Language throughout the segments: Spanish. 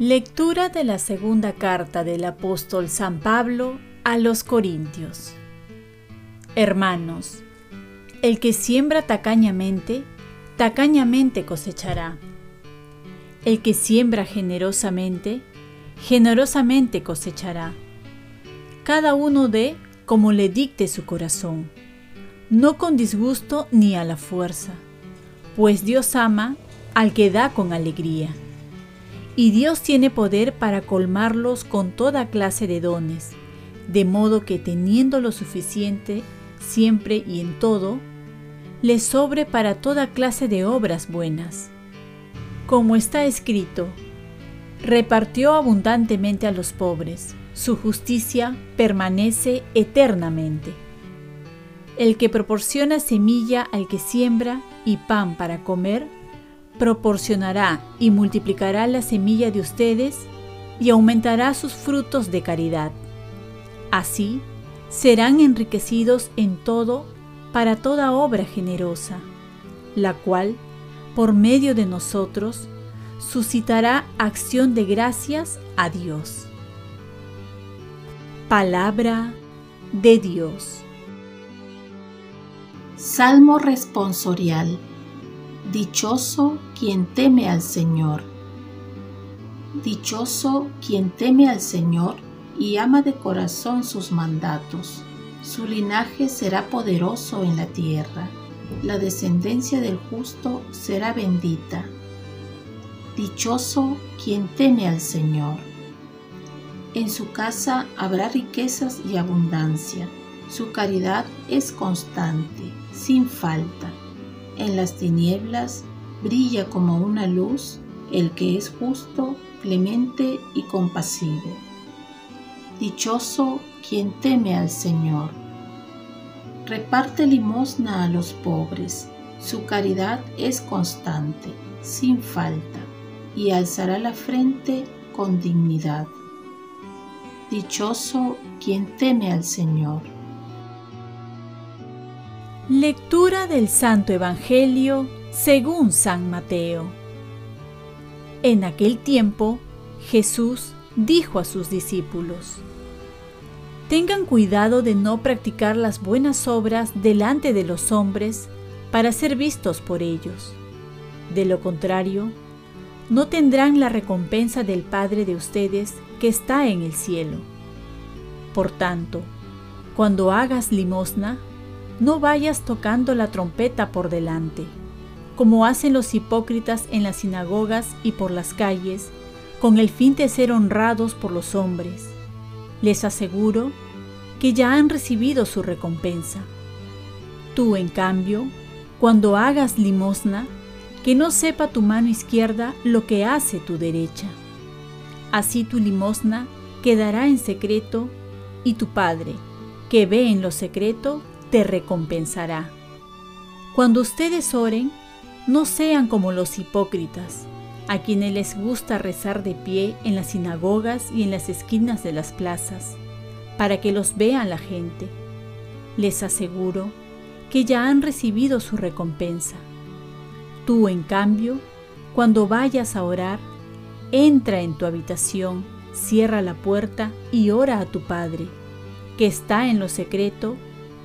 Lectura de la segunda carta del apóstol San Pablo a los Corintios. Hermanos, el que siembra tacañamente, tacañamente cosechará. El que siembra generosamente, generosamente cosechará. Cada uno dé como le dicte su corazón, no con disgusto ni a la fuerza, pues Dios ama al que da con alegría y Dios tiene poder para colmarlos con toda clase de dones, de modo que teniendo lo suficiente siempre y en todo, les sobre para toda clase de obras buenas. Como está escrito, repartió abundantemente a los pobres, su justicia permanece eternamente. El que proporciona semilla al que siembra y pan para comer, proporcionará y multiplicará la semilla de ustedes y aumentará sus frutos de caridad. Así serán enriquecidos en todo para toda obra generosa, la cual, por medio de nosotros, suscitará acción de gracias a Dios. Palabra de Dios. Salmo responsorial Dichoso quien teme al Señor. Dichoso quien teme al Señor y ama de corazón sus mandatos. Su linaje será poderoso en la tierra. La descendencia del justo será bendita. Dichoso quien teme al Señor. En su casa habrá riquezas y abundancia. Su caridad es constante, sin falta en las tinieblas brilla como una luz el que es justo, clemente y compasivo. Dichoso quien teme al Señor. Reparte limosna a los pobres, su caridad es constante, sin falta, y alzará la frente con dignidad. Dichoso quien teme al Señor. Lectura del Santo Evangelio según San Mateo. En aquel tiempo, Jesús dijo a sus discípulos, Tengan cuidado de no practicar las buenas obras delante de los hombres para ser vistos por ellos. De lo contrario, no tendrán la recompensa del Padre de ustedes que está en el cielo. Por tanto, cuando hagas limosna, no vayas tocando la trompeta por delante, como hacen los hipócritas en las sinagogas y por las calles, con el fin de ser honrados por los hombres. Les aseguro que ya han recibido su recompensa. Tú, en cambio, cuando hagas limosna, que no sepa tu mano izquierda lo que hace tu derecha. Así tu limosna quedará en secreto y tu Padre, que ve en lo secreto, te recompensará. Cuando ustedes oren, no sean como los hipócritas, a quienes les gusta rezar de pie en las sinagogas y en las esquinas de las plazas, para que los vean la gente. Les aseguro que ya han recibido su recompensa. Tú, en cambio, cuando vayas a orar, entra en tu habitación, cierra la puerta y ora a tu Padre, que está en lo secreto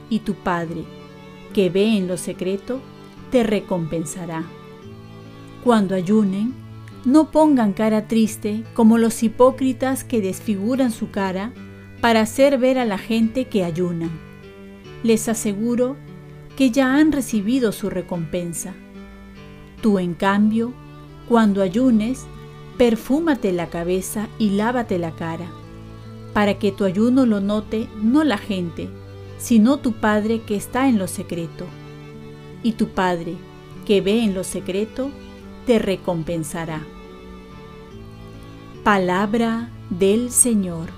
y tu Padre, que ve en lo secreto, te recompensará. Cuando ayunen, no pongan cara triste como los hipócritas que desfiguran su cara para hacer ver a la gente que ayunan. Les aseguro que ya han recibido su recompensa. Tú, en cambio, cuando ayunes, perfúmate la cabeza y lávate la cara, para que tu ayuno lo note no la gente, sino tu Padre que está en lo secreto. Y tu Padre, que ve en lo secreto, te recompensará. Palabra del Señor.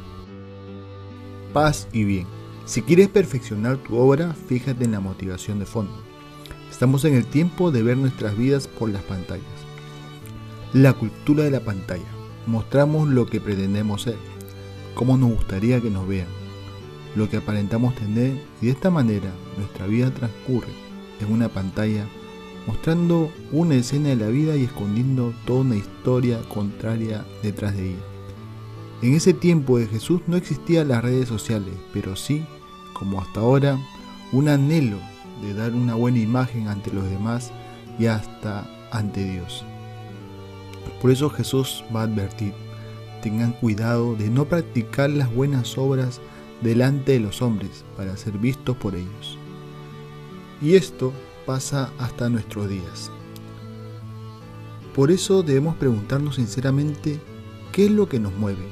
Paz y bien. Si quieres perfeccionar tu obra, fíjate en la motivación de fondo. Estamos en el tiempo de ver nuestras vidas por las pantallas. La cultura de la pantalla. Mostramos lo que pretendemos ser. cómo nos gustaría que nos vean, lo que aparentamos tener y de esta manera nuestra vida transcurre en una pantalla mostrando una escena de la vida y escondiendo toda una historia contraria detrás de ella. En ese tiempo de Jesús no existían las redes sociales, pero sí, como hasta ahora, un anhelo de dar una buena imagen ante los demás y hasta ante Dios. Por eso Jesús va a advertir, tengan cuidado de no practicar las buenas obras delante de los hombres para ser vistos por ellos. Y esto pasa hasta nuestros días. Por eso debemos preguntarnos sinceramente qué es lo que nos mueve,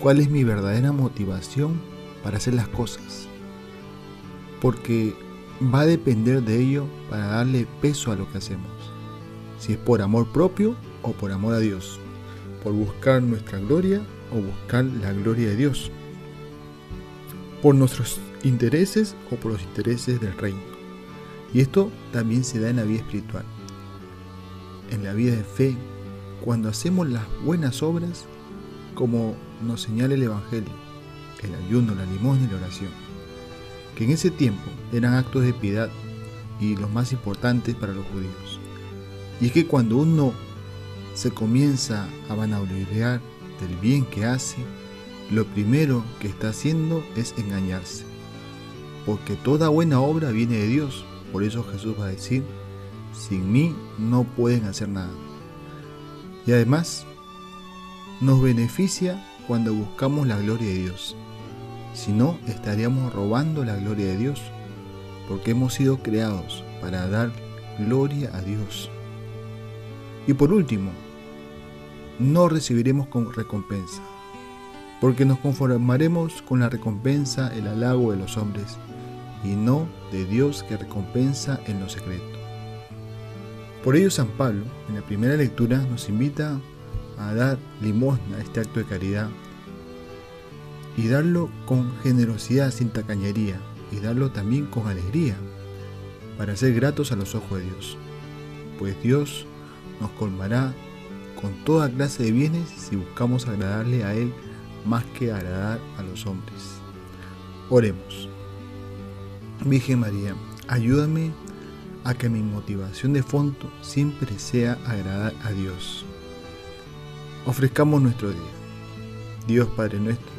cuál es mi verdadera motivación para hacer las cosas. Porque va a depender de ello para darle peso a lo que hacemos. Si es por amor propio o por amor a Dios. Por buscar nuestra gloria o buscar la gloria de Dios. Por nuestros intereses o por los intereses del reino. Y esto también se da en la vida espiritual. En la vida de fe, cuando hacemos las buenas obras, como nos señala el Evangelio, el ayuno, la limosna y la oración que en ese tiempo eran actos de piedad y los más importantes para los judíos. Y es que cuando uno se comienza a vanagloriar del bien que hace, lo primero que está haciendo es engañarse. Porque toda buena obra viene de Dios. Por eso Jesús va a decir, sin mí no pueden hacer nada. Y además, nos beneficia cuando buscamos la gloria de Dios. Si no, estaríamos robando la gloria de Dios, porque hemos sido creados para dar gloria a Dios. Y por último, no recibiremos recompensa, porque nos conformaremos con la recompensa, el halago de los hombres, y no de Dios que recompensa en lo secreto. Por ello San Pablo, en la primera lectura, nos invita a dar limosna a este acto de caridad y darlo con generosidad sin tacañería y darlo también con alegría para ser gratos a los ojos de Dios. Pues Dios nos colmará con toda clase de bienes si buscamos agradarle a Él más que agradar a los hombres. Oremos. Virgen María, ayúdame a que mi motivación de fondo siempre sea agradar a Dios. Ofrezcamos nuestro día. Dios Padre nuestro,